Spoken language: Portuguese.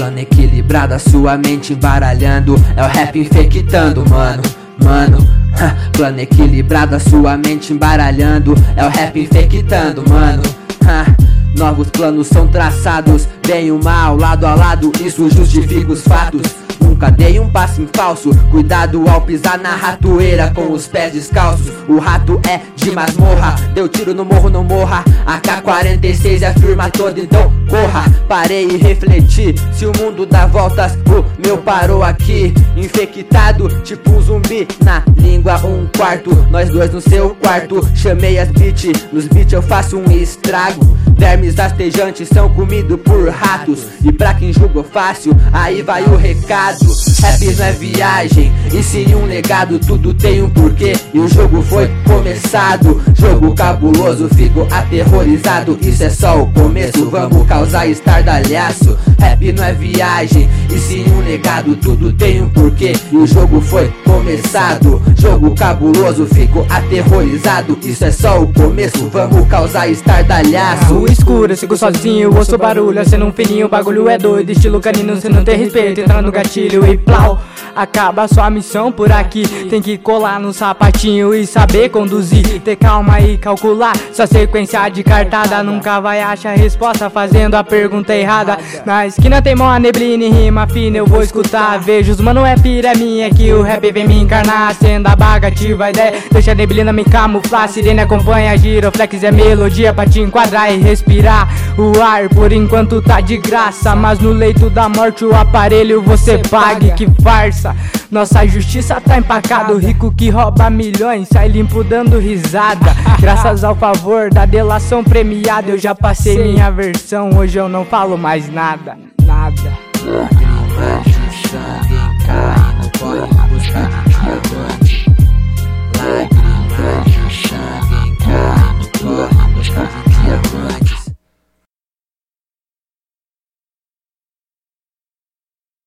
Plano equilibrado, a sua mente embaralhando. É o rap infectando, mano, mano. Plano equilibrado, a sua mente embaralhando. É o rap infectando, mano. Novos planos são traçados, bem o mal, lado a lado, isso justifica os fatos. Nunca dei um passo em falso. Cuidado ao pisar na ratoeira com os pés descalços. O rato é de masmorra. Deu tiro no morro, não morra. AK-46 é firma toda, então corra. Parei e refleti. Se o mundo dá voltas, o meu parou aqui. Infectado, tipo um zumbi. Na língua, um quarto. Nós dois no seu quarto. Chamei as beat. Nos beats eu faço um estrago. Vermes astejantes são comidos por ratos. E pra quem julgou fácil, aí vai o recado. Rap não é viagem, e sim um legado. Tudo tem um porquê e o jogo foi começado. Jogo cabuloso, fico aterrorizado. Isso é só o começo, vamos causar estardalhaço. Rap não é viagem, e sim um legado. Tudo tem um porquê e o jogo foi começado. Jogo cabuloso, fico aterrorizado. Isso é só o começo, vamos causar estardalhaço. Rua escura, sigo sozinho, ouço barulho, sendo um fininho. O bagulho é doido, estilo canino, você não tem respeito. Entra no gatilho e plau. Acaba sua missão por aqui. Tem que colar no sapatinho e saber conduzir. Ter calma e calcular. Sua sequência de cartada nunca vai achar resposta fazendo a pergunta errada. Na esquina tem mó neblina e rima fina, eu vou escutar. Vejo os mano é pira minha que o rap vem me encarnar. Sendo a baga, ativa a ideia. Deixa a neblina me camuflar. Sirene acompanha, giroflex é melodia pra te enquadrar e respirar. O ar por enquanto tá de graça. Mas no leito da morte o aparelho você pague, que farsa. Nossa justiça tá empacado, rico que rouba milhões, sai limpo dando risada. Graças ao favor da delação premiada, eu já passei minha versão, hoje eu não falo mais nada, nada.